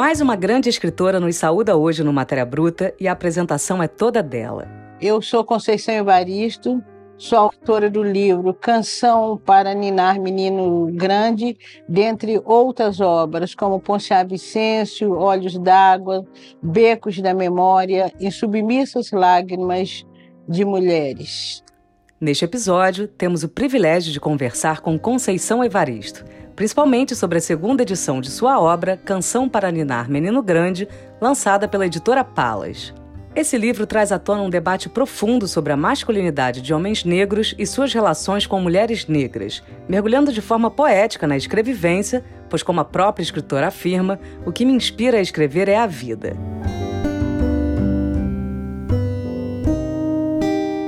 Mais uma grande escritora nos saúda hoje no Matéria Bruta e a apresentação é toda dela. Eu sou Conceição Evaristo, sou autora do livro Canção para Ninar Menino Grande, dentre outras obras, como Ponciá Vicêncio, Olhos d'Água, Becos da Memória e Submissas Lágrimas de Mulheres. Neste episódio, temos o privilégio de conversar com Conceição Evaristo principalmente sobre a segunda edição de sua obra Canção para Ninar Menino Grande, lançada pela editora Palas. Esse livro traz à tona um debate profundo sobre a masculinidade de homens negros e suas relações com mulheres negras, mergulhando de forma poética na escrevivência, pois, como a própria escritora afirma, o que me inspira a escrever é a vida.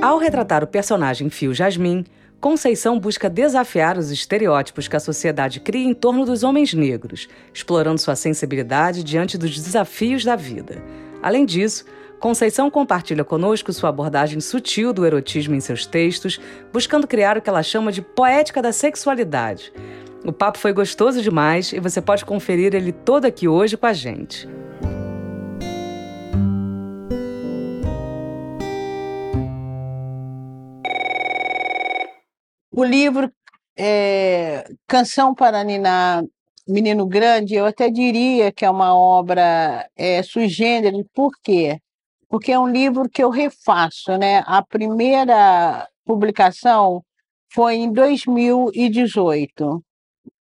Ao retratar o personagem Fio Jasmin, Conceição busca desafiar os estereótipos que a sociedade cria em torno dos homens negros, explorando sua sensibilidade diante dos desafios da vida. Além disso, Conceição compartilha conosco sua abordagem sutil do erotismo em seus textos, buscando criar o que ela chama de poética da sexualidade. O papo foi gostoso demais e você pode conferir ele todo aqui hoje com a gente. O livro é, Canção para Ninar Menino Grande, eu até diria que é uma obra é, sui generis, por quê? Porque é um livro que eu refaço, né? A primeira publicação foi em 2018.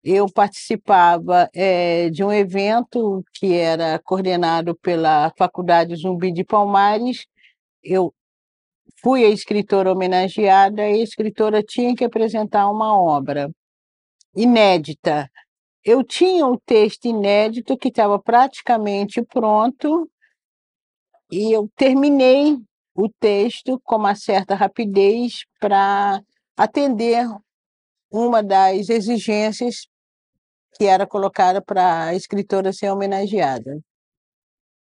Eu participava é, de um evento que era coordenado pela Faculdade Zumbi de Palmares. Eu fui a escritora homenageada e a escritora tinha que apresentar uma obra inédita. Eu tinha um texto inédito que estava praticamente pronto e eu terminei o texto com uma certa rapidez para atender uma das exigências que era colocada para a escritora ser homenageada.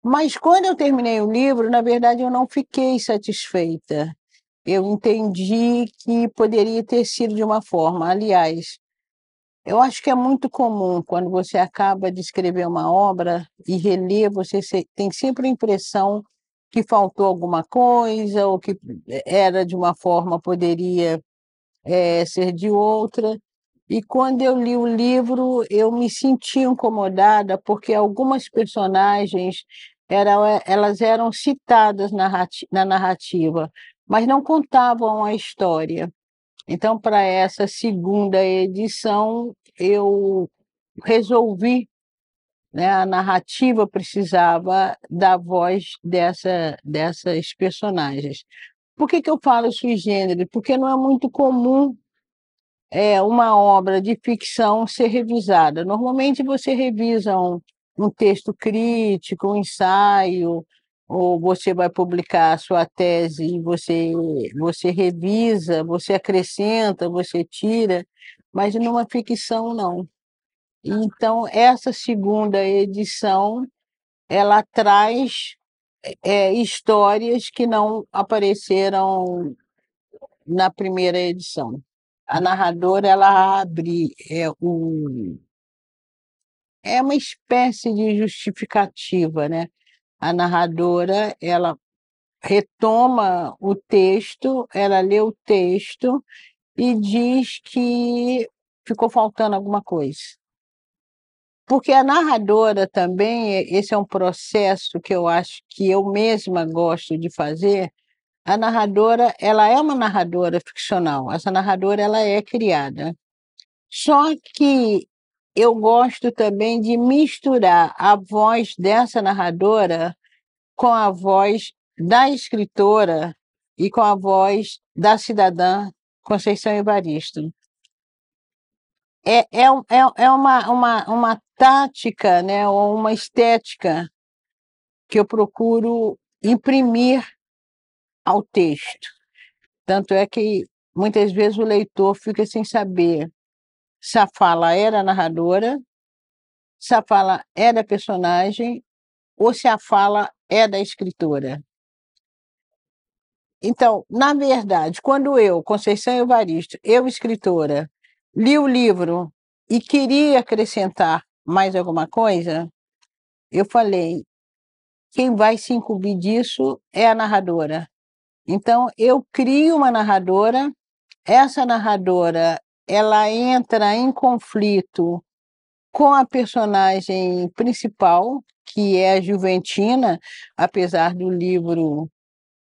Mas quando eu terminei o livro, na verdade, eu não fiquei satisfeita. Eu entendi que poderia ter sido de uma forma. Aliás, eu acho que é muito comum quando você acaba de escrever uma obra e reler, você tem sempre a impressão que faltou alguma coisa, ou que era de uma forma, poderia é, ser de outra. E quando eu li o livro, eu me senti incomodada, porque algumas personagens eram, elas eram citadas na narrativa, mas não contavam a história. Então, para essa segunda edição, eu resolvi, né, a narrativa precisava da voz dessa, dessas personagens. Por que, que eu falo sui generis? Porque não é muito comum é, uma obra de ficção ser revisada. Normalmente você revisa um, um texto crítico, um ensaio, ou você vai publicar a sua tese e você, você revisa, você acrescenta, você tira, mas numa ficção não. Então, essa segunda edição, ela traz é, histórias que não apareceram na primeira edição. A narradora, ela abre é, o, é uma espécie de justificativa, né? A narradora, ela retoma o texto, ela lê o texto e diz que ficou faltando alguma coisa. Porque a narradora também, esse é um processo que eu acho que eu mesma gosto de fazer. A narradora, ela é uma narradora ficcional. Essa narradora, ela é criada. Só que eu gosto também de misturar a voz dessa narradora com a voz da escritora e com a voz da cidadã Conceição Evaristo. É, é, é, é uma, uma, uma tática, né, ou uma estética que eu procuro imprimir ao texto. Tanto é que muitas vezes o leitor fica sem saber se a fala era narradora, se a fala é da personagem ou se a fala é da escritora. Então, na verdade, quando eu, Conceição Evaristo, eu escritora, li o livro e queria acrescentar mais alguma coisa, eu falei, quem vai se incumbir disso é a narradora. Então, eu crio uma narradora, essa narradora, ela entra em conflito com a personagem principal, que é a Juventina, apesar do livro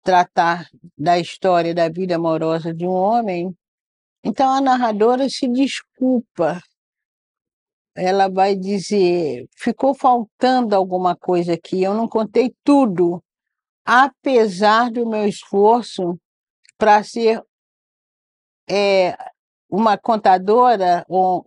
tratar da história da vida amorosa de um homem. Então a narradora se desculpa. Ela vai dizer: ficou faltando alguma coisa aqui, eu não contei tudo, apesar do meu esforço para ser é, uma contadora ou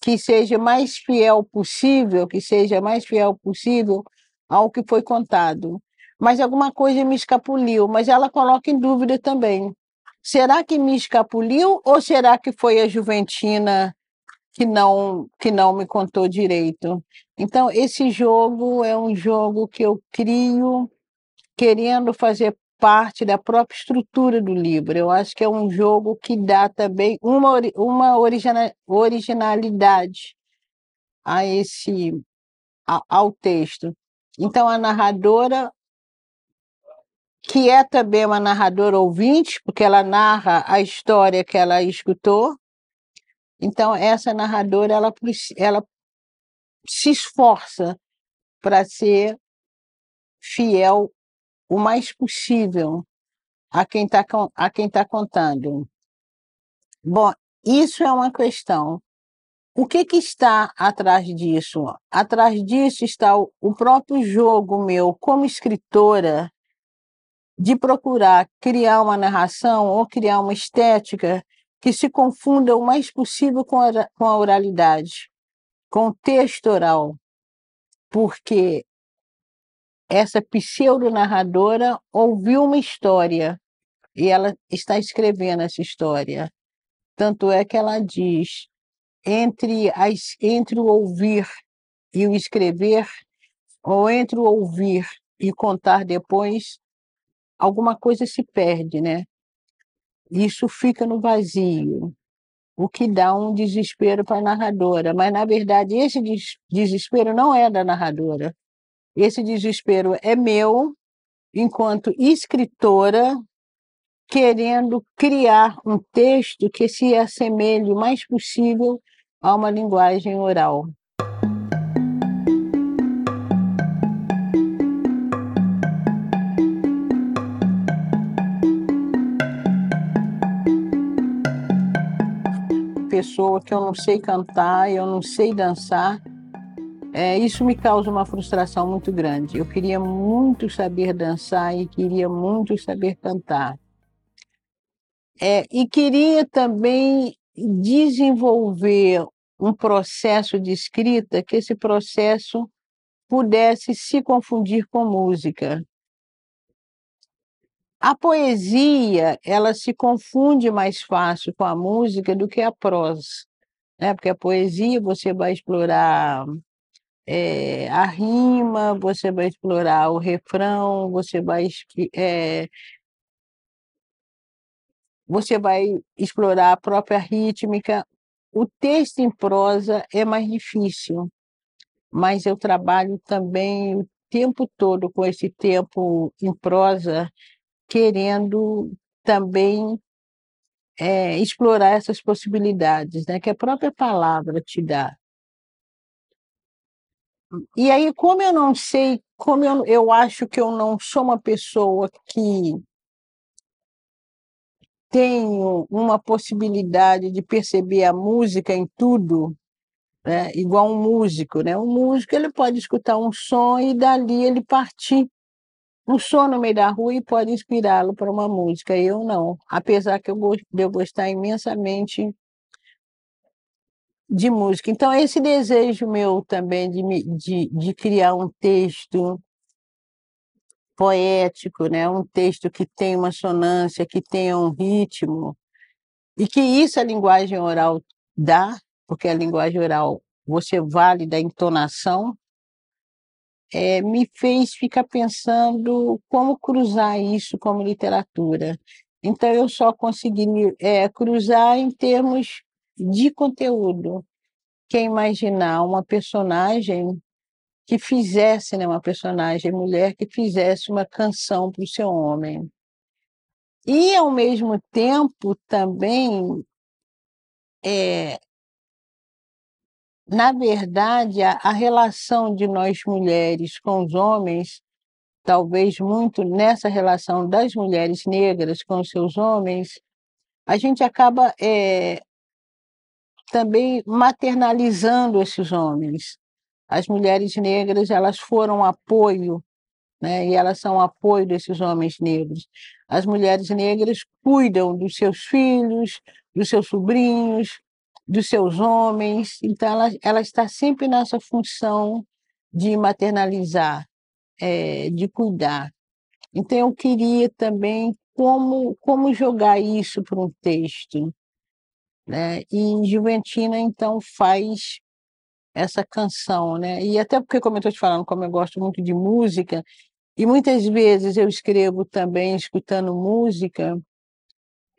que seja mais fiel possível, que seja mais fiel possível ao que foi contado. Mas alguma coisa me escapuliu, mas ela coloca em dúvida também. Será que me escapuliu ou será que foi a Juventina que não que não me contou direito? Então esse jogo é um jogo que eu crio querendo fazer parte da própria estrutura do livro. Eu acho que é um jogo que dá também uma, uma originalidade a esse ao texto. Então a narradora que é também uma narradora ouvinte, porque ela narra a história que ela escutou. Então essa narradora ela ela se esforça para ser fiel o mais possível a quem está a quem tá contando. Bom, isso é uma questão. O que, que está atrás disso? Atrás disso está o, o próprio jogo meu como escritora de procurar criar uma narração ou criar uma estética que se confunda o mais possível com a, com a oralidade, com o texto oral, porque essa pseudo-narradora ouviu uma história e ela está escrevendo essa história. Tanto é que ela diz: entre, as, entre o ouvir e o escrever, ou entre o ouvir e contar depois, alguma coisa se perde, né? Isso fica no vazio, o que dá um desespero para a narradora. Mas, na verdade, esse desespero não é da narradora, esse desespero é meu, enquanto escritora, querendo criar um texto que se assemelhe o mais possível a uma linguagem oral. Pessoa que eu não sei cantar, eu não sei dançar, é, isso me causa uma frustração muito grande. Eu queria muito saber dançar e queria muito saber cantar. É, e queria também desenvolver um processo de escrita que esse processo pudesse se confundir com música. A poesia, ela se confunde mais fácil com a música do que a prosa, né? Porque a poesia você vai explorar é, a rima, você vai explorar o refrão, você vai é, você vai explorar a própria rítmica. O texto em prosa é mais difícil, mas eu trabalho também o tempo todo com esse tempo em prosa, querendo também é, explorar essas possibilidades, né, que a própria palavra te dá. E aí, como eu não sei, como eu, eu acho que eu não sou uma pessoa que tenho uma possibilidade de perceber a música em tudo, né? igual um músico, né? Um músico ele pode escutar um som e dali ele partir um som no meio da rua e pode inspirá-lo para uma música. Eu não, apesar que eu, de eu gostar imensamente de música. Então, esse desejo meu também de, de, de criar um texto poético, né? um texto que tenha uma sonância, que tenha um ritmo, e que isso a linguagem oral dá, porque a linguagem oral você vale da entonação, é, me fez ficar pensando como cruzar isso como literatura. Então, eu só consegui é, cruzar em termos de conteúdo, que é imaginar uma personagem que fizesse, né, uma personagem mulher que fizesse uma canção para o seu homem. E, ao mesmo tempo, também, é, na verdade, a, a relação de nós mulheres com os homens, talvez muito nessa relação das mulheres negras com os seus homens, a gente acaba é, também maternalizando esses homens. As mulheres negras elas foram apoio, né? E elas são apoio desses homens negros. As mulheres negras cuidam dos seus filhos, dos seus sobrinhos, dos seus homens. Então ela, ela está sempre nessa função de maternalizar, é, de cuidar. Então eu queria também como como jogar isso para um texto né? E Juventina então faz essa canção, né? E até porque como eu estou te falando, como eu gosto muito de música e muitas vezes eu escrevo também escutando música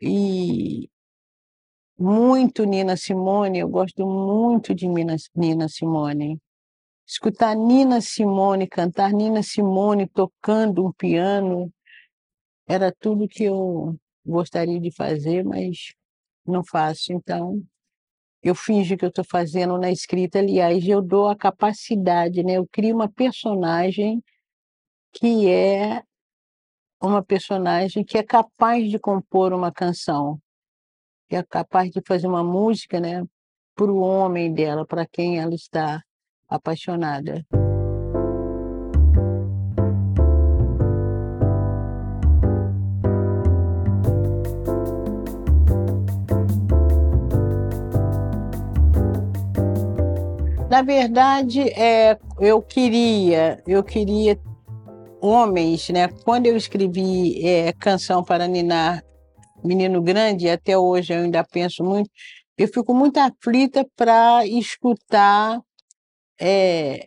e muito Nina Simone, eu gosto muito de Nina, Nina Simone. Escutar Nina Simone, cantar Nina Simone tocando um piano, era tudo que eu gostaria de fazer, mas não faço. Então, eu finjo que eu estou fazendo na escrita. Aliás, eu dou a capacidade, né? Eu crio uma personagem que é uma personagem que é capaz de compor uma canção, que é capaz de fazer uma música, né? Para o homem dela, para quem ela está apaixonada. Na verdade, é, eu queria, eu queria homens, né? Quando eu escrevi é, Canção para Ninar Menino Grande, até hoje eu ainda penso muito, eu fico muito aflita para escutar, é,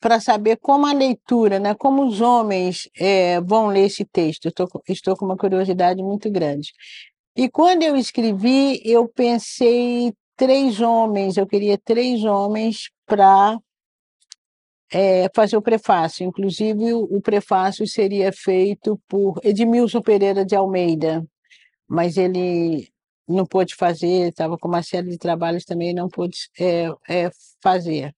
para saber como a leitura, né? Como os homens é, vão ler esse texto. Tô, estou com uma curiosidade muito grande. E quando eu escrevi, eu pensei três homens, eu queria três homens para é, fazer o prefácio. Inclusive, o, o prefácio seria feito por Edmilson Pereira de Almeida, mas ele não pôde fazer, estava com uma série de trabalhos também, não pôde é, é, fazer.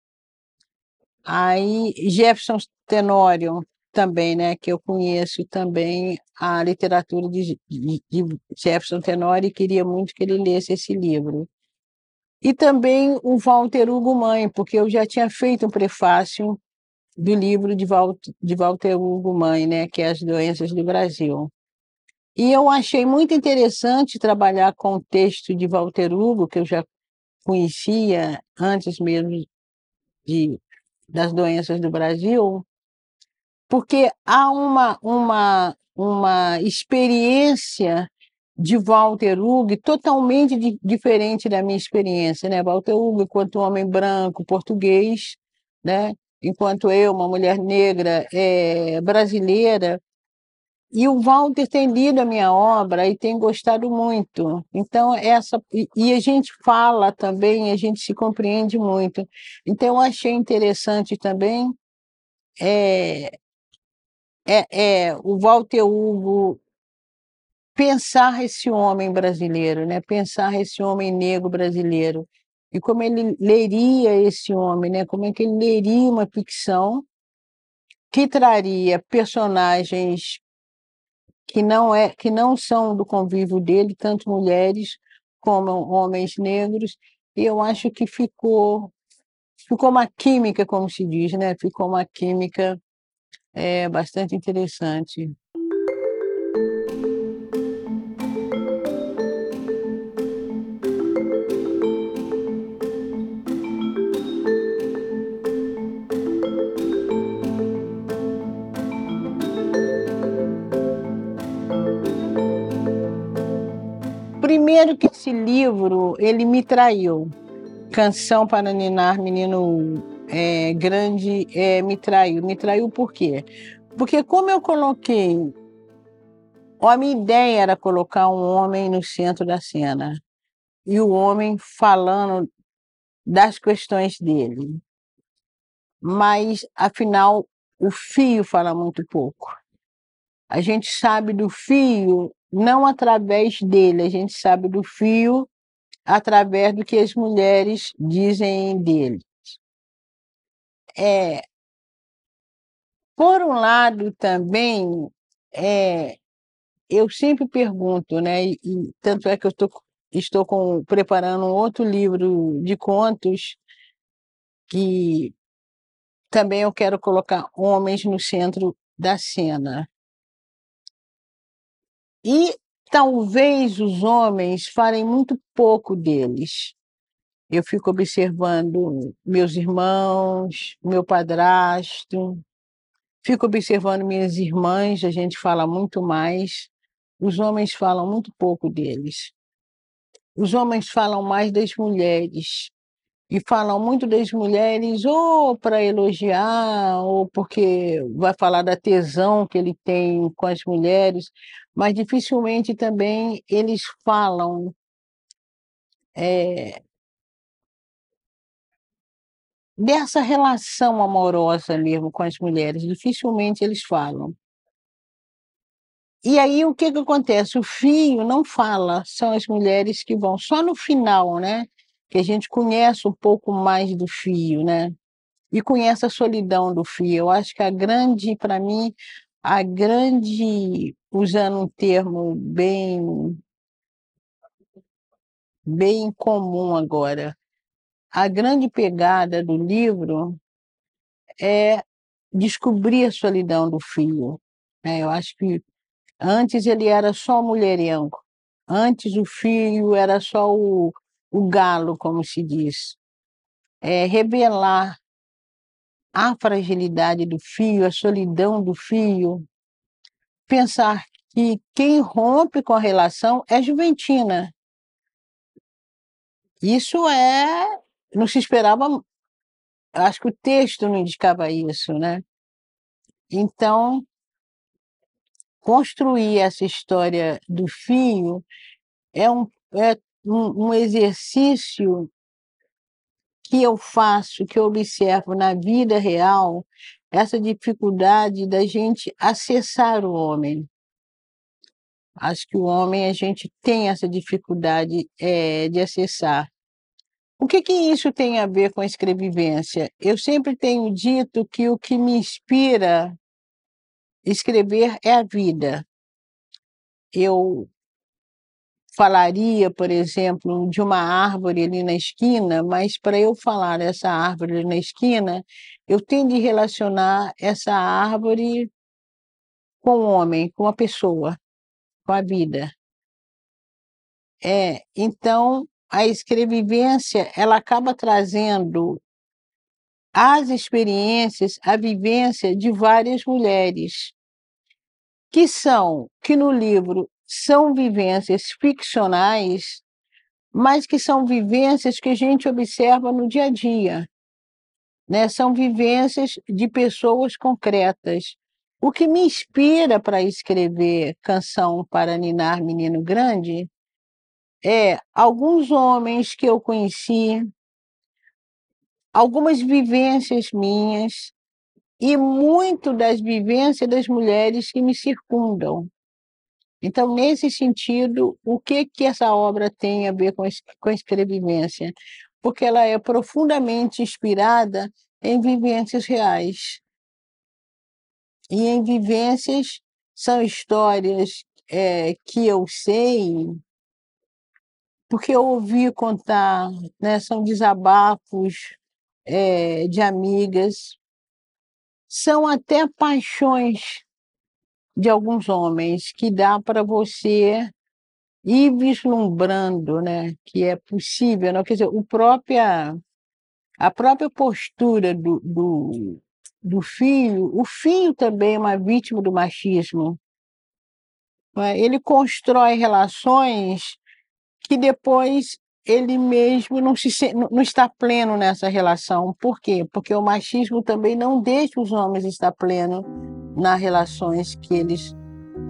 Aí, Jefferson Tenório, também, né, que eu conheço também a literatura de, de, de Jefferson Tenório e queria muito que ele lesse esse livro. E também o Walter Hugo Mãe, porque eu já tinha feito um prefácio do livro de Walter, de Walter Hugo Mãe, né, que é As Doenças do Brasil. E eu achei muito interessante trabalhar com o texto de Walter Hugo, que eu já conhecia antes mesmo de, das doenças do Brasil, porque há uma, uma, uma experiência de Walter Hugo totalmente di diferente da minha experiência, né? Walter Hugo, enquanto homem branco, português, né? Enquanto eu, uma mulher negra, é, brasileira, e o Walter tem lido a minha obra e tem gostado muito. Então, essa. E a gente fala também, a gente se compreende muito. Então, eu achei interessante também é, é, é, o Walter Hugo pensar esse homem brasileiro, né? Pensar esse homem negro brasileiro e como ele leria esse homem, né? Como é que ele leria uma ficção que traria personagens que não é que não são do convívio dele, tanto mulheres como homens negros. E eu acho que ficou ficou uma química, como se diz, né? Ficou uma química é, bastante interessante. Primeiro que esse livro, ele me traiu. Canção para Ninar, Menino é, Grande, é, me traiu. Me traiu por quê? Porque como eu coloquei... A minha ideia era colocar um homem no centro da cena. E o homem falando das questões dele. mas afinal o fio fala muito pouco. A gente sabe do fio não através dele, a gente sabe do fio através do que as mulheres dizem dele. É, por um lado, também, é, eu sempre pergunto, né, e, tanto é que eu tô, estou com, preparando um outro livro de contos que também eu quero colocar homens no centro da cena. E talvez os homens falem muito pouco deles. Eu fico observando meus irmãos, meu padrasto, fico observando minhas irmãs, a gente fala muito mais. Os homens falam muito pouco deles. Os homens falam mais das mulheres e falam muito das mulheres ou para elogiar, ou porque vai falar da tesão que ele tem com as mulheres, mas dificilmente também eles falam é, dessa relação amorosa mesmo com as mulheres, dificilmente eles falam. E aí o que, que acontece? O fio não fala, são as mulheres que vão só no final, né? Que a gente conhece um pouco mais do fio, né? E conhece a solidão do fio. Eu acho que a grande, para mim, a grande, usando um termo bem bem comum agora, a grande pegada do livro é descobrir a solidão do fio. Né? Eu acho que antes ele era só mulherengo. Antes o fio era só o, o galo, como se diz, é revelar a fragilidade do fio, a solidão do fio, pensar que quem rompe com a relação é Juventina. Isso é. Não se esperava. Acho que o texto não indicava isso, né? Então, construir essa história do fio é um, é um, um exercício que eu faço, que eu observo na vida real, essa dificuldade da gente acessar o homem. Acho que o homem, a gente tem essa dificuldade é, de acessar. O que, que isso tem a ver com a escrevivência? Eu sempre tenho dito que o que me inspira escrever é a vida. Eu falaria, por exemplo, de uma árvore ali na esquina, mas para eu falar essa árvore ali na esquina, eu tenho de relacionar essa árvore com o homem, com a pessoa, com a vida. É, então, a escrevivência, ela acaba trazendo as experiências, a vivência de várias mulheres, que são, que no livro são vivências ficcionais, mas que são vivências que a gente observa no dia a dia. Né? São vivências de pessoas concretas. O que me inspira para escrever Canção para Ninar Menino Grande é alguns homens que eu conheci, algumas vivências minhas e muito das vivências das mulheres que me circundam. Então, nesse sentido, o que, que essa obra tem a ver com, com a escrevivência? Porque ela é profundamente inspirada em vivências reais. E em vivências são histórias é, que eu sei, porque eu ouvi contar, né, são desabafos é, de amigas, são até paixões de alguns homens que dá para você ir vislumbrando, né, que é possível, não? quer dizer, o própria a própria postura do, do, do filho, o filho também é uma vítima do machismo. É? Ele constrói relações que depois ele mesmo não, se, não está pleno nessa relação. Por quê? Porque o machismo também não deixa os homens estar plenos nas relações que eles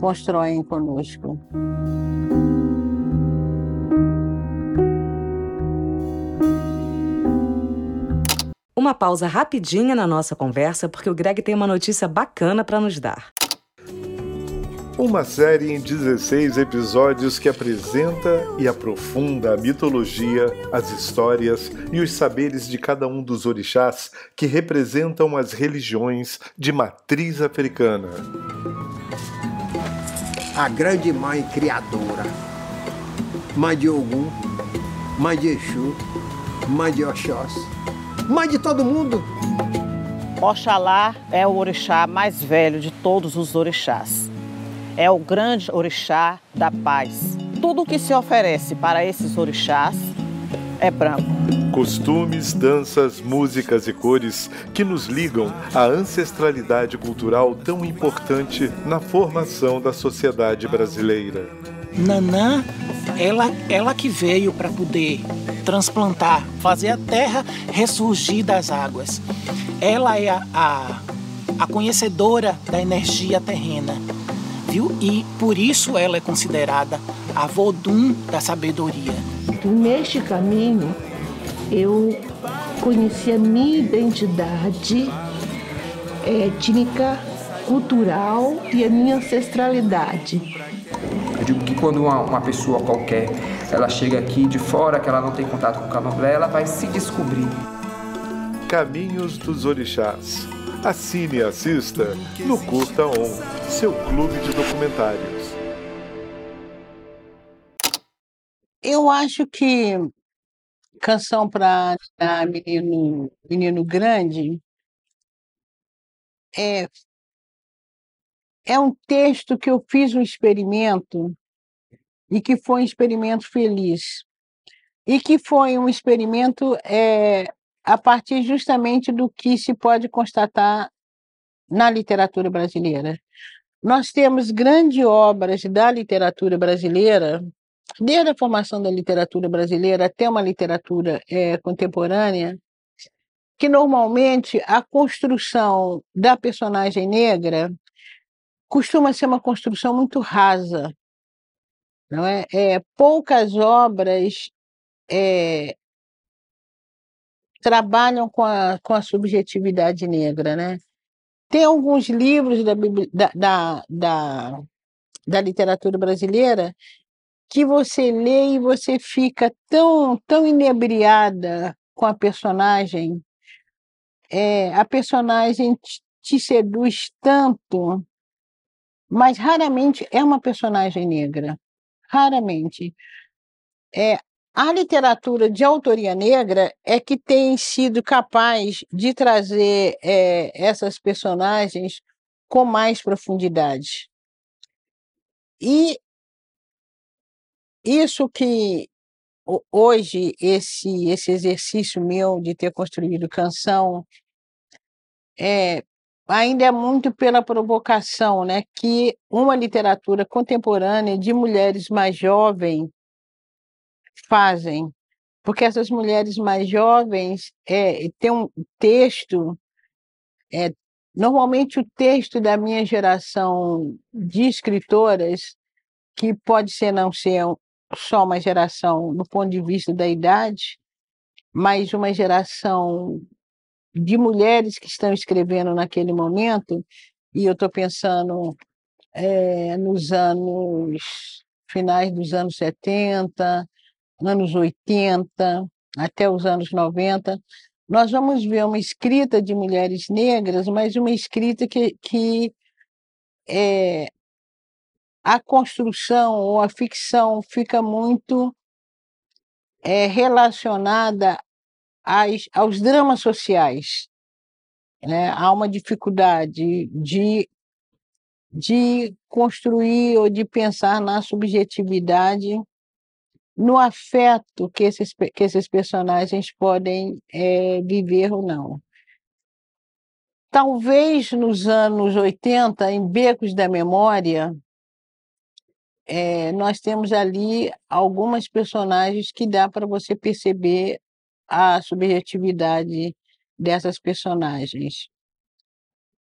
constroem conosco. Uma uma pausa rapidinha na nossa conversa porque o Greg tem uma notícia bacana para nos dar. Uma série em 16 episódios que apresenta e aprofunda a mitologia, as histórias e os saberes de cada um dos orixás que representam as religiões de matriz africana. A grande mãe criadora, mãe de Ogum, mãe de Exu, mãe de Oxós, mãe de todo mundo. Oxalá é o orixá mais velho de todos os orixás é o grande orixá da paz. Tudo que se oferece para esses orixás é branco. Costumes, danças, músicas e cores que nos ligam à ancestralidade cultural tão importante na formação da sociedade brasileira. Nanã, ela, ela que veio para poder transplantar, fazer a terra ressurgir das águas. Ela é a, a, a conhecedora da energia terrena viu? E por isso ela é considerada a Vodum da sabedoria. Neste caminho, eu conheci a minha identidade étnica, cultural e a minha ancestralidade. Eu digo que quando uma, uma pessoa qualquer ela chega aqui de fora, que ela não tem contato com o candomblé, ela vai se descobrir. Caminhos dos Orixás Assine e assista no Curta On, seu clube de documentários. Eu acho que Canção para menino, menino Grande é, é um texto que eu fiz um experimento e que foi um experimento feliz. E que foi um experimento é, a partir justamente do que se pode constatar na literatura brasileira. Nós temos grandes obras da literatura brasileira, desde a formação da literatura brasileira até uma literatura é, contemporânea, que normalmente a construção da personagem negra costuma ser uma construção muito rasa. Não é? é poucas obras é, trabalham com a, com a subjetividade negra, né? Tem alguns livros da, da, da, da literatura brasileira que você lê e você fica tão, tão inebriada com a personagem, é, a personagem te, te seduz tanto, mas raramente é uma personagem negra. Raramente. É, a literatura de autoria negra é que tem sido capaz de trazer é, essas personagens com mais profundidade. E isso que hoje esse esse exercício meu de ter construído canção é ainda é muito pela provocação, né, que uma literatura contemporânea de mulheres mais jovens fazem, porque essas mulheres mais jovens é, têm um texto, é, normalmente o texto da minha geração de escritoras, que pode ser não ser só uma geração do ponto de vista da idade, mas uma geração de mulheres que estão escrevendo naquele momento, e eu estou pensando é, nos anos finais dos anos 70, anos 80 até os anos 90, nós vamos ver uma escrita de mulheres negras, mas uma escrita que, que é, a construção ou a ficção fica muito é, relacionada às, aos dramas sociais. Né? Há uma dificuldade de, de construir ou de pensar na subjetividade no afeto que esses, que esses personagens podem é, viver ou não. Talvez nos anos 80, em Becos da Memória, é, nós temos ali algumas personagens que dá para você perceber a subjetividade dessas personagens.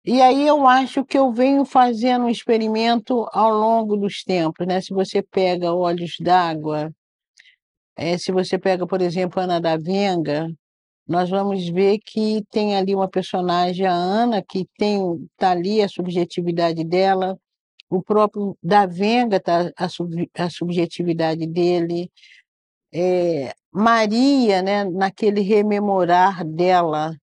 E aí eu acho que eu venho fazendo um experimento ao longo dos tempos, né? Se você pega Olhos d'Água, é, se você pega, por exemplo, Ana da Venga, nós vamos ver que tem ali uma personagem, a Ana, que tem tá ali a subjetividade dela, o próprio Davenga tá a, sub, a subjetividade dele, é, Maria, né, naquele rememorar dela,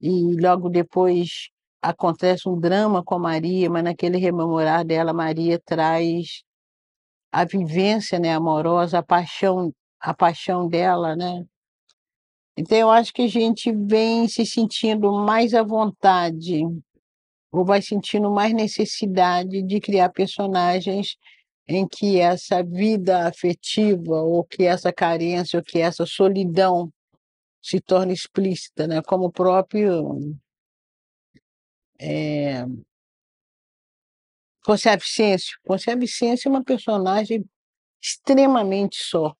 e logo depois acontece um drama com a Maria, mas naquele rememorar dela, Maria traz a vivência né, amorosa, a paixão, a paixão dela, né? Então, eu acho que a gente vem se sentindo mais à vontade, ou vai sentindo mais necessidade de criar personagens em que essa vida afetiva, ou que essa carência, ou que essa solidão se torne explícita, né? como o próprio é, Vicêncio. José Vicêncio é uma personagem extremamente só.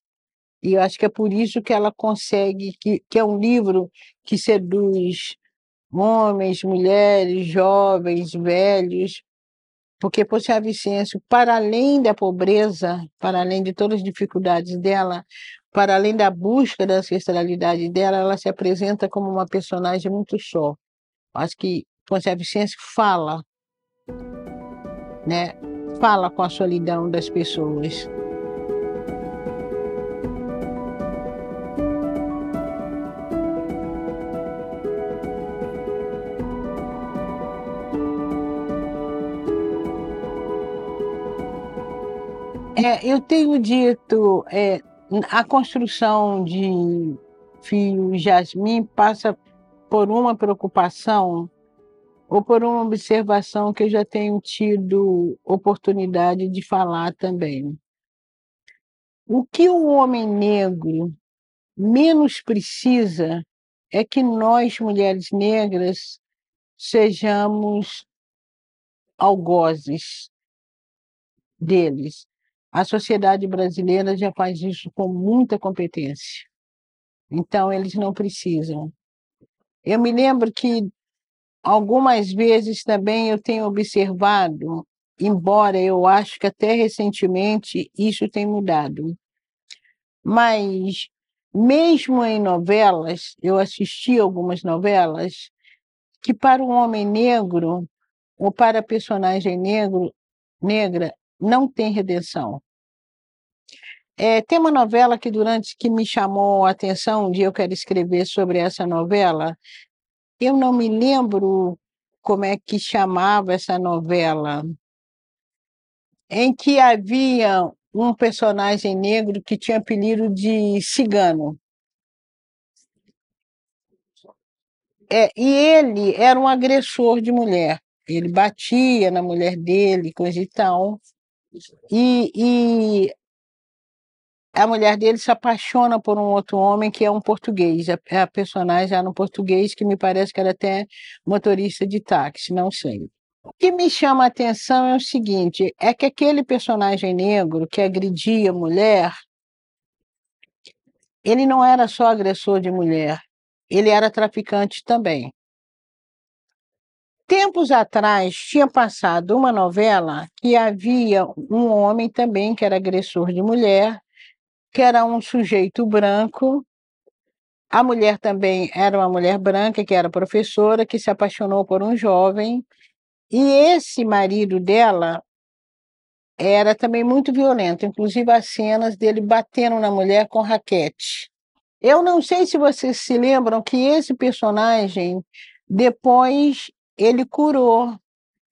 E eu acho que é por isso que ela consegue, que, que é um livro que seduz homens, mulheres, jovens, velhos, porque Pocia Vicêncio, para além da pobreza, para além de todas as dificuldades dela, para além da busca da ancestralidade dela, ela se apresenta como uma personagem muito só. Acho que Poncia Vicêncio fala, né? Fala com a solidão das pessoas. É, eu tenho dito, é, a construção de Fio Jasmim passa por uma preocupação ou por uma observação que eu já tenho tido oportunidade de falar também. O que o homem negro menos precisa é que nós, mulheres negras, sejamos algozes deles. A sociedade brasileira já faz isso com muita competência. Então, eles não precisam. Eu me lembro que algumas vezes também eu tenho observado, embora eu acho que até recentemente isso tem mudado, mas mesmo em novelas, eu assisti algumas novelas que para o homem negro ou para a personagem negro, negra não tem redenção. É, tem uma novela que durante que me chamou a atenção, um dia eu quero escrever sobre essa novela. Eu não me lembro como é que chamava essa novela, em que havia um personagem negro que tinha apelido de cigano. É, e ele era um agressor de mulher. Ele batia na mulher dele, coisa e tal. E, e a mulher dele se apaixona por um outro homem que é um português. A, a personagem era um português que me parece que era até motorista de táxi, não sei. O que me chama a atenção é o seguinte: é que aquele personagem negro que agredia mulher, ele não era só agressor de mulher, ele era traficante também. Tempos atrás tinha passado uma novela que havia um homem também que era agressor de mulher, que era um sujeito branco. A mulher também era uma mulher branca, que era professora, que se apaixonou por um jovem. E esse marido dela era também muito violento, inclusive as cenas dele batendo na mulher com raquete. Eu não sei se vocês se lembram que esse personagem depois ele curou.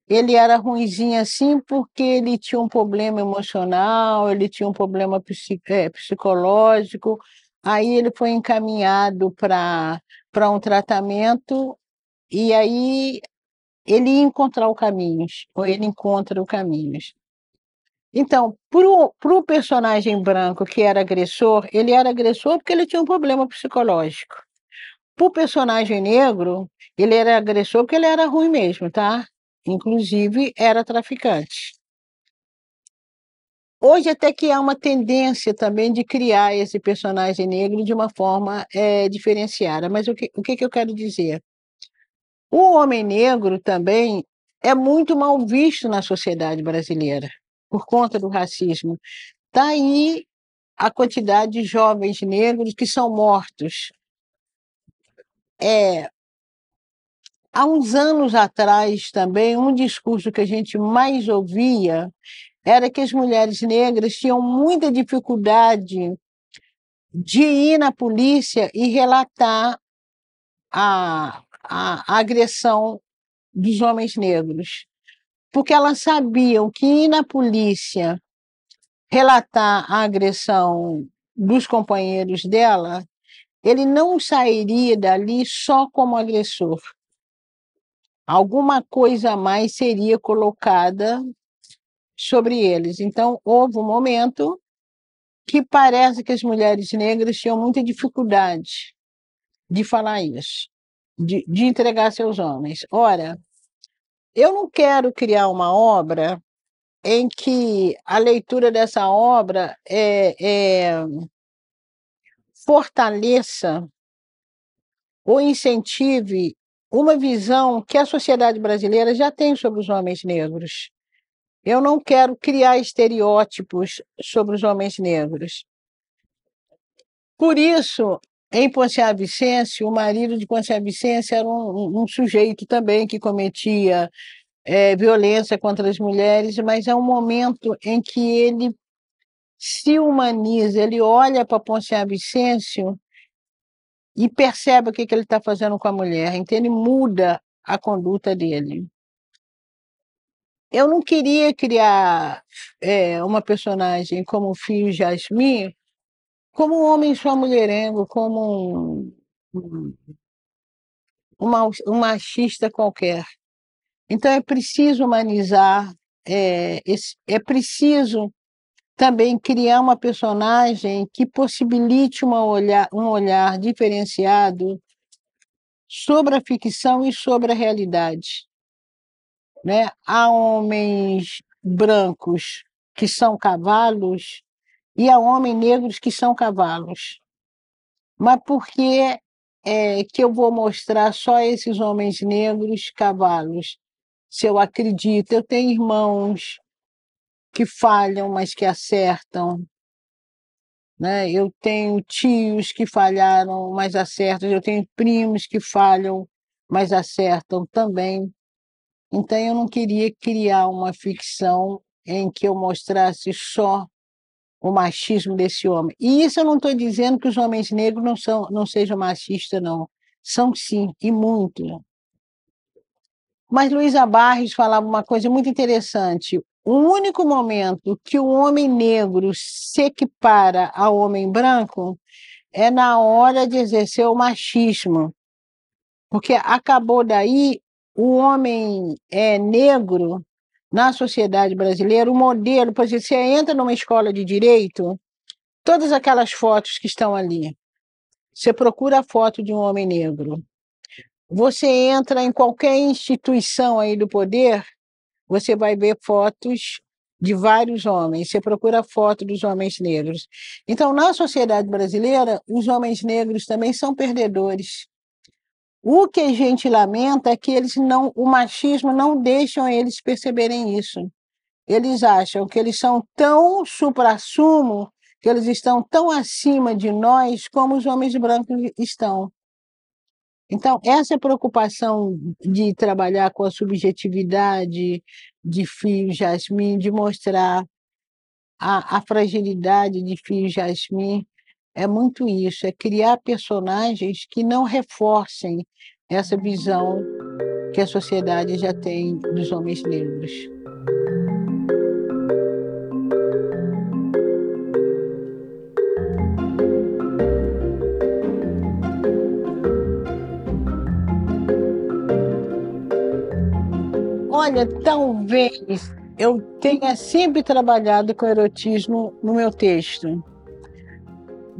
Ele era ruimzinho assim porque ele tinha um problema emocional, ele tinha um problema é, psicológico. Aí ele foi encaminhado para um tratamento e aí ele ia encontrar o caminhos, ou ele encontra o caminhos. Então, para o personagem branco que era agressor, ele era agressor porque ele tinha um problema psicológico. Para o personagem negro, ele era agressor porque ele era ruim mesmo, tá? Inclusive, era traficante. Hoje até que há uma tendência também de criar esse personagem negro de uma forma é, diferenciada. Mas o que, o que, que eu quero dizer? O homem negro também é muito mal visto na sociedade brasileira, por conta do racismo. Está aí a quantidade de jovens negros que são mortos é, há uns anos atrás também, um discurso que a gente mais ouvia era que as mulheres negras tinham muita dificuldade de ir na polícia e relatar a, a, a agressão dos homens negros, porque elas sabiam que ir na polícia relatar a agressão dos companheiros dela, ele não sairia dali só como agressor. Alguma coisa a mais seria colocada sobre eles. Então, houve um momento que parece que as mulheres negras tinham muita dificuldade de falar isso, de, de entregar seus homens. Ora, eu não quero criar uma obra em que a leitura dessa obra é, é, fortaleça ou incentive uma visão que a sociedade brasileira já tem sobre os homens negros. Eu não quero criar estereótipos sobre os homens negros. Por isso, em Ponciá Vicência, o marido de Ponciá Vicência era um, um, sujeito também que cometia é, violência contra as mulheres, mas é um momento em que ele se humaniza, ele olha para Ponciá Vicêncio e percebe o que, que ele está fazendo com a mulher, então ele muda a conduta dele. Eu não queria criar é, uma personagem como o Fio Jasmine como um homem só mulherengo, como um, um machista qualquer. Então é preciso humanizar, é, é preciso também criar uma personagem que possibilite uma olhar, um olhar diferenciado sobre a ficção e sobre a realidade. Né? Há homens brancos que são cavalos e há homens negros que são cavalos. Mas por que é, que eu vou mostrar só esses homens negros cavalos? Se eu acredito, eu tenho irmãos que falham, mas que acertam. Né? Eu tenho tios que falharam, mas acertam. Eu tenho primos que falham, mas acertam também. Então, eu não queria criar uma ficção em que eu mostrasse só o machismo desse homem. E isso eu não estou dizendo que os homens negros não, são, não sejam machistas, não. São sim, e muito. Mas Luísa Barres falava uma coisa muito interessante. O único momento que o homem negro se equipara ao homem branco é na hora de exercer o machismo. Porque acabou daí o homem é negro na sociedade brasileira, o modelo, por exemplo, você entra numa escola de direito, todas aquelas fotos que estão ali, você procura a foto de um homem negro. Você entra em qualquer instituição aí do poder, você vai ver fotos de vários homens, você procura foto dos homens negros. Então, na sociedade brasileira, os homens negros também são perdedores. O que a gente lamenta é que eles não, o machismo não deixam eles perceberem isso. Eles acham que eles são tão supra-sumo, que eles estão tão acima de nós como os homens brancos estão. Então, essa preocupação de trabalhar com a subjetividade de Fio Jasmine, de mostrar a, a fragilidade de Fio Jasmine, é muito isso, é criar personagens que não reforcem essa visão que a sociedade já tem dos homens negros. Olha, talvez eu tenha sempre trabalhado com erotismo no meu texto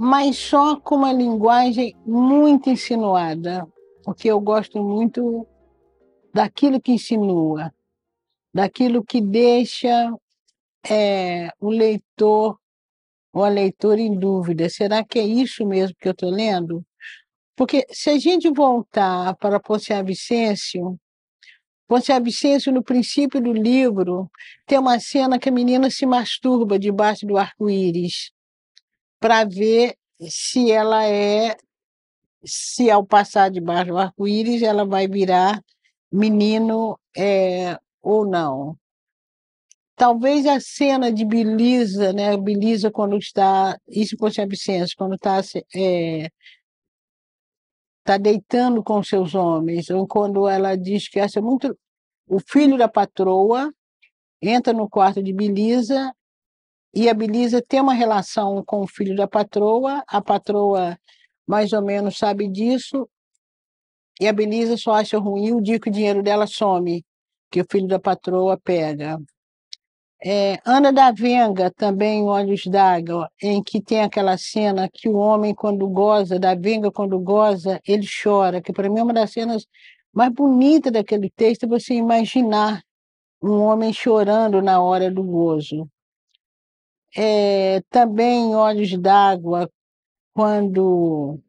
mas só com uma linguagem muito insinuada, porque eu gosto muito daquilo que insinua, daquilo que deixa é, o leitor ou a leitora em dúvida. Será que é isso mesmo que eu estou lendo? Porque se a gente voltar para Ponciá Vicêncio, Ponciá Vicêncio, no princípio do livro, tem uma cena que a menina se masturba debaixo do arco-íris para ver se ela é se ao passar debaixo do arco-íris ela vai virar menino é, ou não. Talvez a cena de Belisa, né? Belisa quando está, isso por Vicência, quando está é, tá deitando com seus homens, ou quando ela diz que essa é muito o filho da patroa entra no quarto de Belisa e a Belisa tem uma relação com o filho da patroa, a patroa mais ou menos sabe disso, e a Belisa só acha ruim o dia que o dinheiro dela some, que o filho da patroa pega. É, Ana da Venga, também Olhos d'Água, em que tem aquela cena que o homem, quando goza, da Venga, quando goza, ele chora, que para mim é uma das cenas mais bonitas daquele texto, é você imaginar um homem chorando na hora do gozo. É, também Olhos d'Água, quando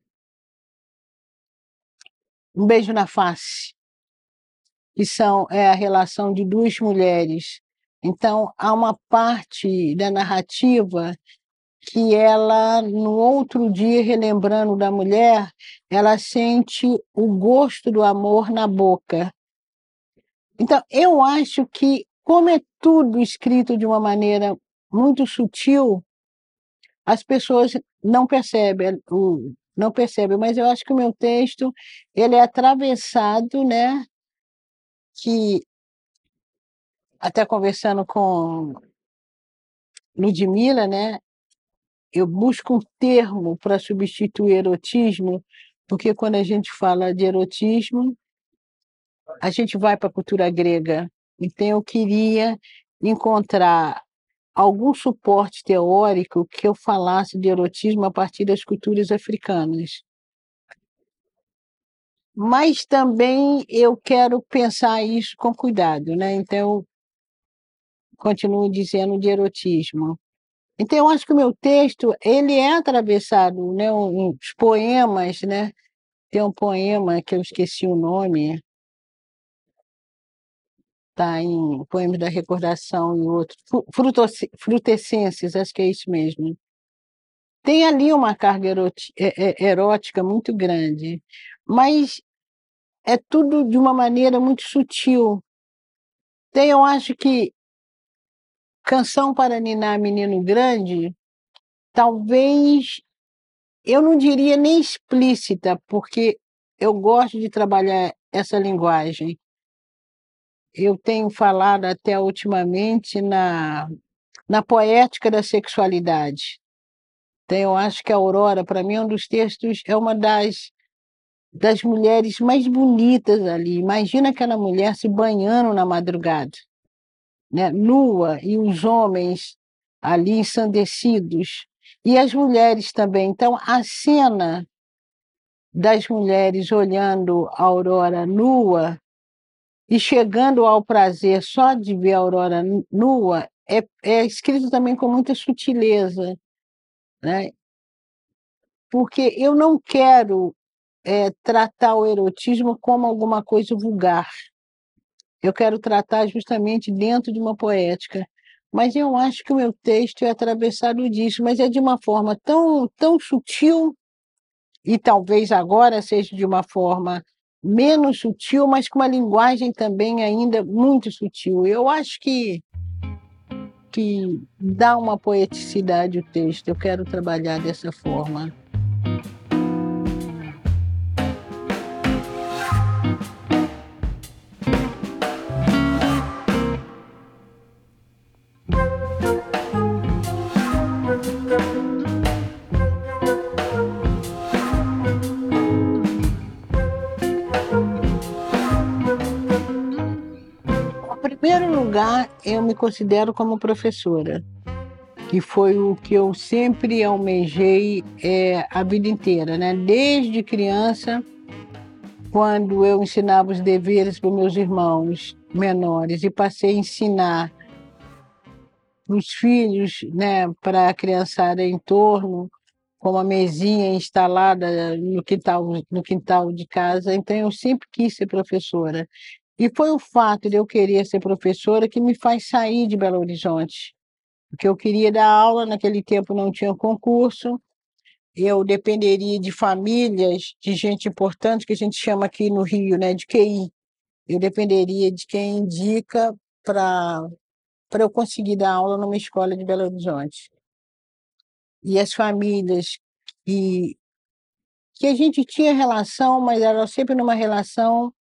um beijo na face, que são é a relação de duas mulheres. Então há uma parte da narrativa que ela no outro dia relembrando da mulher, ela sente o gosto do amor na boca. Então eu acho que como é tudo escrito de uma maneira muito sutil, as pessoas não percebem não percebem, mas eu acho que o meu texto ele é atravessado, né? Que até conversando com Ludmilla, né? Eu busco um termo para substituir erotismo, porque quando a gente fala de erotismo, a gente vai para a cultura grega. Então eu queria encontrar algum suporte teórico que eu falasse de erotismo a partir das culturas africanas. Mas também eu quero pensar isso com cuidado, né? Então, continuo dizendo de erotismo. Então, eu acho que o meu texto ele é atravessado, né? Os poemas, né? Tem um poema que eu esqueci o nome, está em Poemas da Recordação e outro, Frutescências, acho que é isso mesmo. Tem ali uma carga é, é, erótica muito grande, mas é tudo de uma maneira muito sutil. Então, eu acho que Canção para Ninar Menino Grande, talvez, eu não diria nem explícita, porque eu gosto de trabalhar essa linguagem, eu tenho falado até ultimamente na, na poética da sexualidade. Então, eu acho que a Aurora, para mim, é um dos textos, é uma das, das mulheres mais bonitas ali. Imagina aquela mulher se banhando na madrugada, né? nua, e os homens ali ensandecidos, e as mulheres também. Então, a cena das mulheres olhando a Aurora nua e chegando ao prazer só de ver a aurora nua, é, é escrito também com muita sutileza, né? porque eu não quero é, tratar o erotismo como alguma coisa vulgar. Eu quero tratar justamente dentro de uma poética. Mas eu acho que o meu texto é atravessado disso, mas é de uma forma tão, tão sutil, e talvez agora seja de uma forma menos sutil, mas com uma linguagem também ainda muito sutil. Eu acho que que dá uma poeticidade o texto. Eu quero trabalhar dessa forma. Lugar, eu me considero como professora, que foi o que eu sempre almejei é, a vida inteira, né? Desde criança, quando eu ensinava os deveres para meus irmãos menores e passei a ensinar os filhos, né, para a criançada em torno, com uma mesinha instalada no quintal, no quintal de casa. Então, eu sempre quis ser professora. E foi o fato de eu querer ser professora que me faz sair de Belo Horizonte. Porque eu queria dar aula, naquele tempo não tinha concurso, eu dependeria de famílias, de gente importante, que a gente chama aqui no Rio, né, de QI. Eu dependeria de quem indica para eu conseguir dar aula numa escola de Belo Horizonte. E as famílias que, que a gente tinha relação, mas era sempre numa relação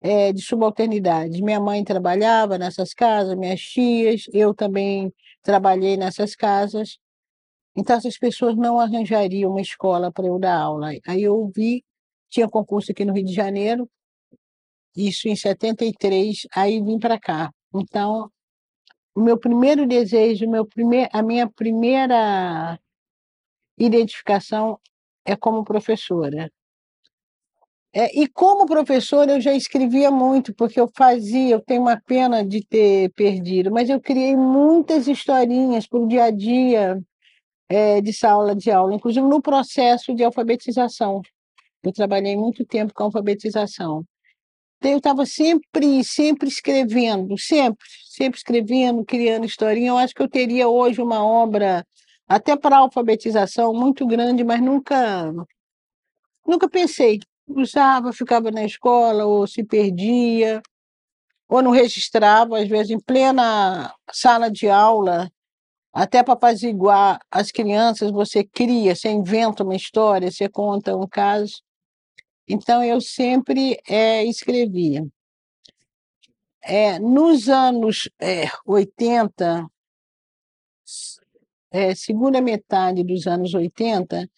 é, de subalternidade. Minha mãe trabalhava nessas casas, minhas tias, eu também trabalhei nessas casas. Então, essas pessoas não arranjariam uma escola para eu dar aula. Aí eu vi, tinha concurso aqui no Rio de Janeiro, isso em 73, aí vim para cá. Então, o meu primeiro desejo, meu primeir, a minha primeira identificação é como professora. É, e como professora eu já escrevia muito, porque eu fazia, eu tenho uma pena de ter perdido, mas eu criei muitas historinhas para o dia a dia é, de sala de aula, inclusive no processo de alfabetização. Eu trabalhei muito tempo com alfabetização. Então, eu estava sempre, sempre escrevendo, sempre, sempre escrevendo, criando historinha. Eu acho que eu teria hoje uma obra, até para alfabetização, muito grande, mas nunca, nunca pensei. Usava, ficava na escola, ou se perdia, ou não registrava, às vezes em plena sala de aula, até para apaziguar as crianças, você cria, você inventa uma história, você conta um caso. Então, eu sempre é, escrevia. É, nos anos é, 80, é, segunda metade dos anos 80,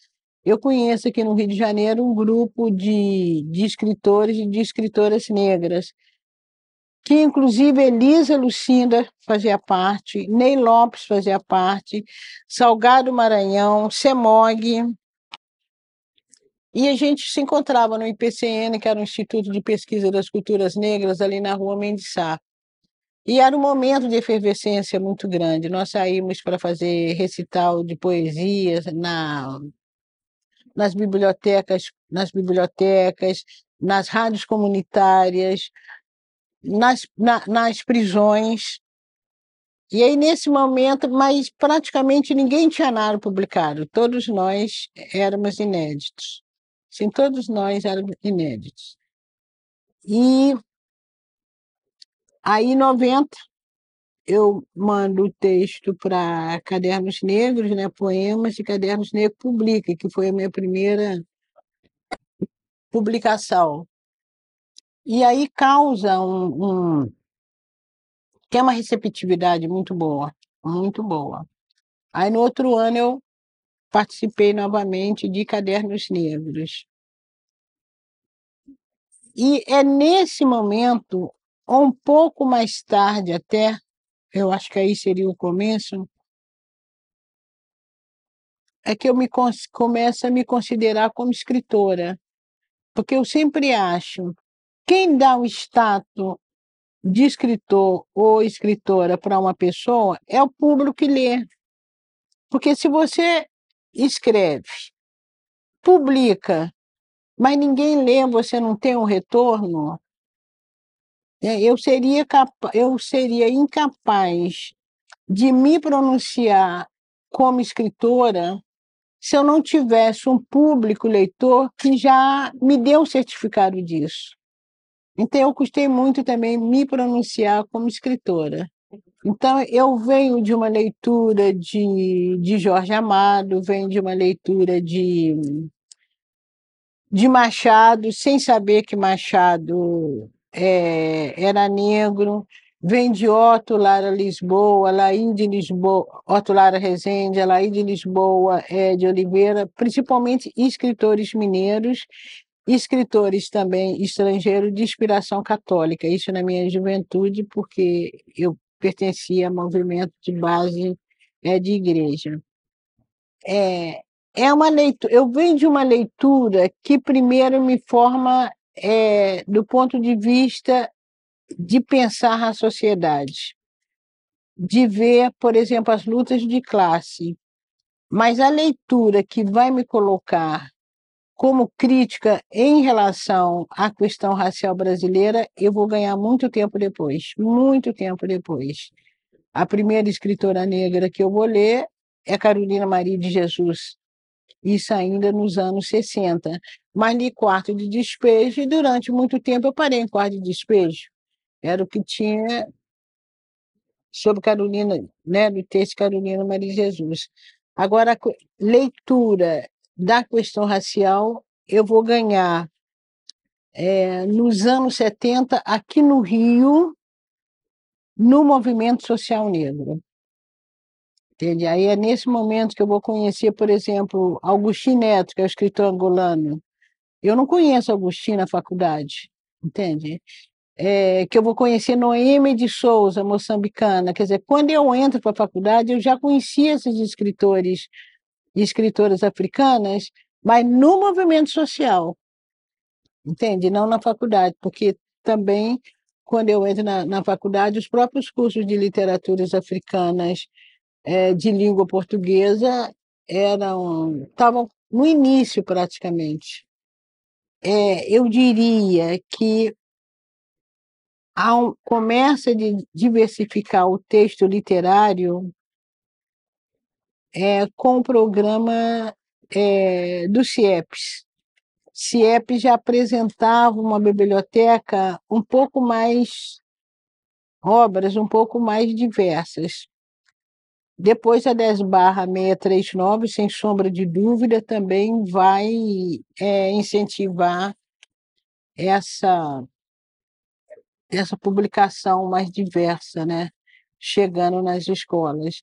eu conheço aqui no Rio de Janeiro um grupo de, de escritores e de escritoras negras que inclusive Elisa Lucinda fazia parte, Ney Lopes fazia parte, Salgado Maranhão, Semog. E a gente se encontrava no IPCN, que era o Instituto de Pesquisa das Culturas Negras, ali na rua Mendissá. E era um momento de efervescência muito grande. Nós saímos para fazer recital de poesias na, nas bibliotecas, nas bibliotecas, nas rádios comunitárias, nas, na, nas prisões. E aí, nesse momento, mas praticamente ninguém tinha nada publicado, todos nós éramos inéditos. Sim, todos nós éramos inéditos. E aí, em 90, eu mando o texto para Cadernos Negros, né, poemas de Cadernos Negros Publica, que foi a minha primeira publicação. E aí causa um, um que é uma receptividade muito boa, muito boa. Aí no outro ano eu participei novamente de Cadernos Negros. E é nesse momento, um pouco mais tarde até, eu acho que aí seria o começo, é que eu me começo a me considerar como escritora. Porque eu sempre acho quem dá o status de escritor ou escritora para uma pessoa é o público que lê. Porque se você escreve, publica, mas ninguém lê, você não tem um retorno, eu seria, eu seria incapaz de me pronunciar como escritora se eu não tivesse um público leitor que já me deu o certificado disso. Então, eu custei muito também me pronunciar como escritora. Então, eu venho de uma leitura de, de Jorge Amado, venho de uma leitura de, de Machado, sem saber que Machado é, era negro, vem de Otto Lara Lisboa, Laí de Lisboa, Otto Lara Rezende, Laí de Lisboa é, de Oliveira, principalmente escritores mineiros, escritores também estrangeiros de inspiração católica, isso na minha juventude, porque eu pertencia a movimento de base é, de igreja. É, é uma leitura, eu venho de uma leitura que primeiro me forma é, do ponto de vista de pensar a sociedade, de ver, por exemplo, as lutas de classe. Mas a leitura que vai me colocar como crítica em relação à questão racial brasileira, eu vou ganhar muito tempo depois, muito tempo depois. A primeira escritora negra que eu vou ler é Carolina Maria de Jesus, isso ainda nos anos 60. Mas li quarto de despejo e durante muito tempo eu parei em quarto de despejo. Era o que tinha sobre Carolina, né, do texto Carolina Maria Jesus. Agora, a leitura da questão racial, eu vou ganhar é, nos anos 70, aqui no Rio, no movimento social negro. Entende? Aí é nesse momento que eu vou conhecer, por exemplo, Agostinho Neto, que é o escritor angolano. Eu não conheço Agostinho na faculdade, entende? É, que eu vou conhecer Noemi de Souza, moçambicana. Quer dizer, quando eu entro para a faculdade, eu já conhecia esses escritores e escritoras africanas, mas no movimento social, entende? Não na faculdade, porque também, quando eu entro na, na faculdade, os próprios cursos de literaturas africanas é, de língua portuguesa eram estavam no início praticamente. É, eu diria que começa de diversificar o texto literário é, com o programa é, do CIEPS. CIEPS já apresentava uma biblioteca um pouco mais obras um pouco mais diversas. Depois a 10 barra 639, sem sombra de dúvida, também vai é, incentivar essa essa publicação mais diversa, né? chegando nas escolas.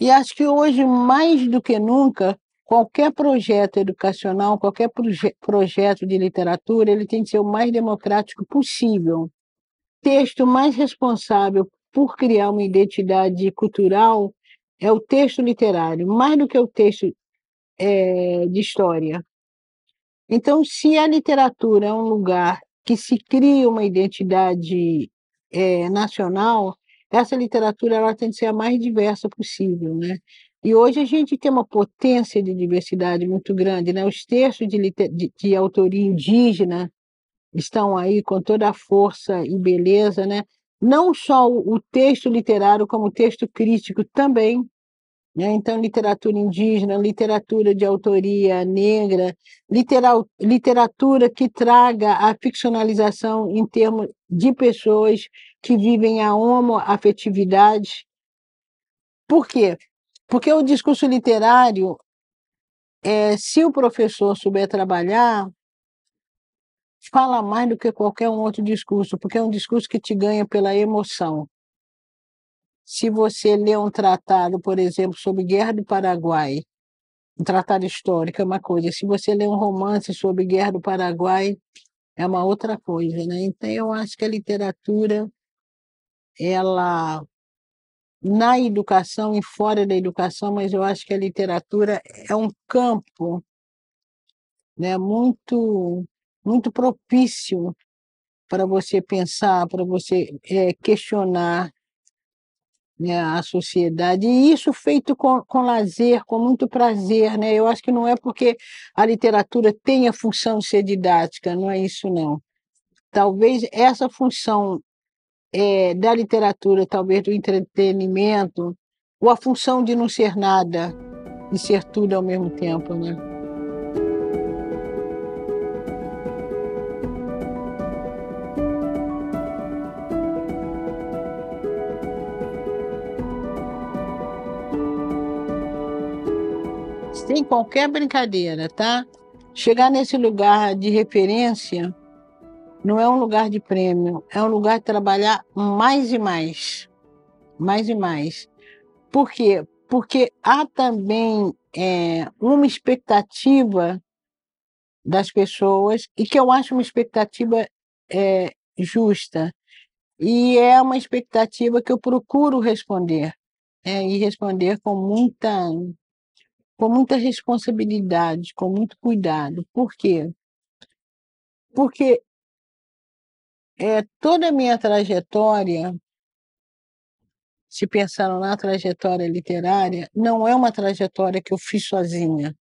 E acho que hoje, mais do que nunca, qualquer projeto educacional, qualquer proje projeto de literatura, ele tem que ser o mais democrático possível. Texto mais responsável por criar uma identidade cultural é o texto literário, mais do que o texto é, de história. Então, se a literatura é um lugar que se cria uma identidade é, nacional, essa literatura ela tem que ser a mais diversa possível, né? E hoje a gente tem uma potência de diversidade muito grande, né? Os textos de, de, de autoria indígena estão aí com toda a força e beleza, né? Não só o texto literário, como o texto crítico também né? Então, literatura indígena, literatura de autoria negra, literatura que traga a ficcionalização em termos de pessoas que vivem a homoafetividade. Por quê? Porque o discurso literário, é, se o professor souber trabalhar, fala mais do que qualquer um outro discurso, porque é um discurso que te ganha pela emoção. Se você lê um tratado, por exemplo, sobre Guerra do Paraguai, um tratado histórico é uma coisa. Se você lê um romance sobre Guerra do Paraguai, é uma outra coisa, né? Então eu acho que a literatura ela na educação e fora da educação, mas eu acho que a literatura é um campo né, muito muito propício para você pensar, para você é, questionar, né, a sociedade, e isso feito com, com lazer, com muito prazer. Né? Eu acho que não é porque a literatura tem a função de ser didática, não é isso, não. Talvez essa função é, da literatura, talvez do entretenimento, ou a função de não ser nada e ser tudo ao mesmo tempo. Né? Sem qualquer brincadeira, tá? Chegar nesse lugar de referência não é um lugar de prêmio, é um lugar de trabalhar mais e mais, mais e mais. Por quê? Porque há também é, uma expectativa das pessoas e que eu acho uma expectativa é, justa e é uma expectativa que eu procuro responder é, e responder com muita com muita responsabilidade, com muito cuidado. Por quê? Porque é, toda a minha trajetória, se pensando na trajetória literária, não é uma trajetória que eu fiz sozinha.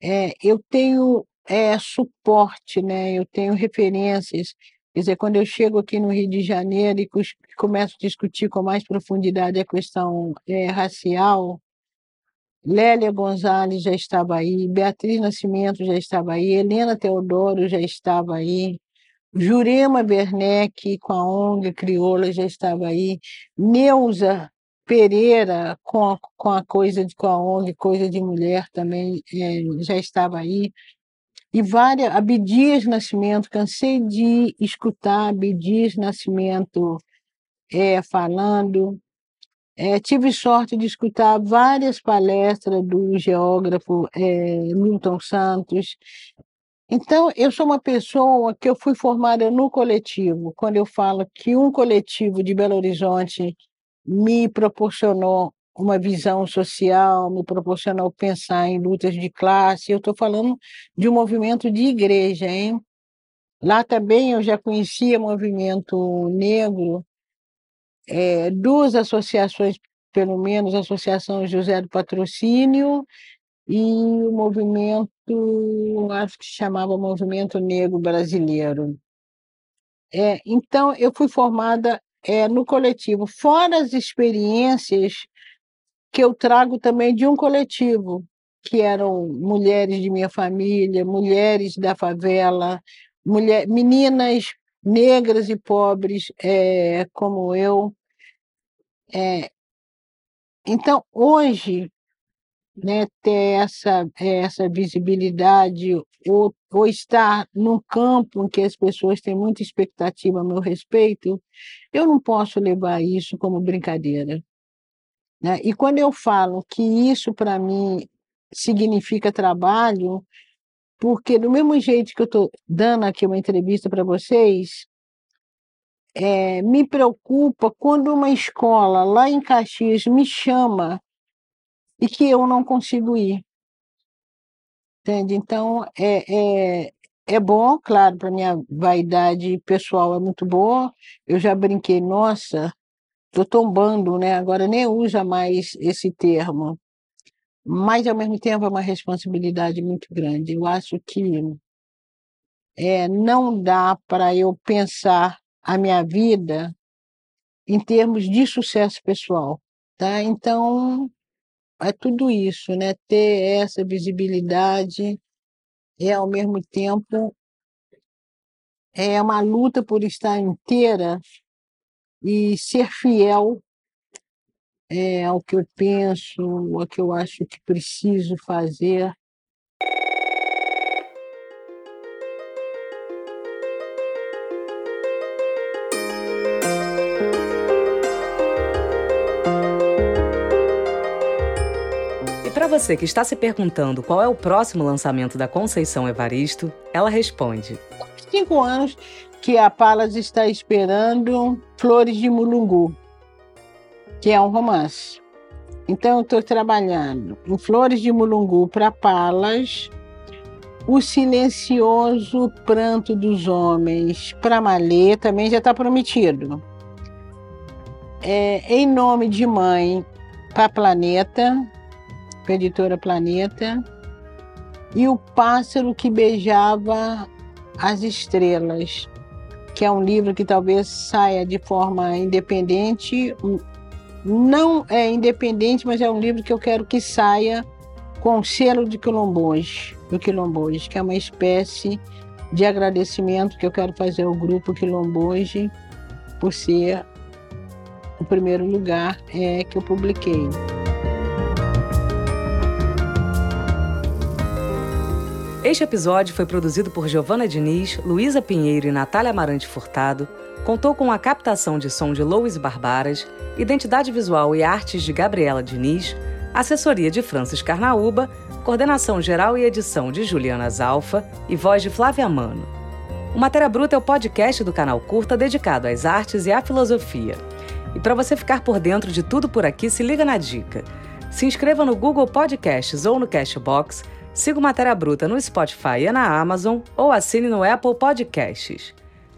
É, eu tenho é, suporte, né? eu tenho referências. Quer dizer, quando eu chego aqui no Rio de Janeiro e começo a discutir com mais profundidade a questão é, racial, Lélia Gonzalez já estava aí, Beatriz Nascimento já estava aí, Helena Teodoro já estava aí, Jurema Werneck com a ONG Crioula já estava aí, Neuza Pereira com a, com a coisa de com a ONG Coisa de Mulher também é, já estava aí. E várias, Abdias Nascimento, cansei de escutar Abdias Nascimento é, falando. É, tive sorte de escutar várias palestras do geógrafo é, Milton Santos. Então, eu sou uma pessoa que eu fui formada no coletivo. Quando eu falo que um coletivo de Belo Horizonte me proporcionou uma visão social, me proporcionou pensar em lutas de classe. Eu estou falando de um movimento de igreja, hein? Lá também eu já conhecia movimento negro, é, duas associações, pelo menos, a Associação José do Patrocínio e o movimento, acho que chamava Movimento Negro Brasileiro. É, então, eu fui formada é, no coletivo, fora as experiências que eu trago também de um coletivo, que eram mulheres de minha família, mulheres da favela, mulher, meninas negras e pobres é, como eu. É, então, hoje, né, ter essa, essa visibilidade ou, ou estar num campo em que as pessoas têm muita expectativa a meu respeito, eu não posso levar isso como brincadeira. Né? E quando eu falo que isso para mim significa trabalho, porque do mesmo jeito que eu estou dando aqui uma entrevista para vocês, é, me preocupa quando uma escola lá em Caxias me chama e que eu não consigo ir. Entende? Então, é, é, é bom, claro, para minha vaidade pessoal é muito boa. Eu já brinquei, nossa, estou tombando, né? agora nem usa mais esse termo. Mas, ao mesmo tempo, é uma responsabilidade muito grande. Eu acho que é, não dá para eu pensar a minha vida em termos de sucesso pessoal. Tá? Então, é tudo isso, né? Ter essa visibilidade é ao mesmo tempo é uma luta por estar inteira e ser fiel é, ao que eu penso, ao que eu acho que preciso fazer. Você que está se perguntando qual é o próximo lançamento da Conceição Evaristo, ela responde: Cinco anos que a Palas está esperando Flores de Mulungu, que é um romance. Então, eu estou trabalhando em Flores de Mulungu para Palas, O Silencioso Pranto dos Homens para Malê, também já está prometido. É, em Nome de Mãe para Planeta, com a editora Planeta, e O Pássaro que Beijava as Estrelas, que é um livro que talvez saia de forma independente. Não é independente, mas é um livro que eu quero que saia com o selo de Quilomboje, do Quilomboje, que é uma espécie de agradecimento que eu quero fazer ao grupo Quilomboje por ser o primeiro lugar é, que eu publiquei. Este episódio foi produzido por Giovana Diniz, Luísa Pinheiro e Natália Amarante Furtado, contou com a captação de som de Louis Barbaras, identidade visual e artes de Gabriela Diniz, assessoria de Francis Carnaúba, coordenação geral e edição de Juliana Zalfa e voz de Flávia Mano. O Matéria Bruta é o podcast do canal Curta dedicado às artes e à filosofia. E para você ficar por dentro de tudo por aqui, se liga na dica. Se inscreva no Google Podcasts ou no Cashbox Siga o Matéria Bruta no Spotify e na Amazon ou assine no Apple Podcasts.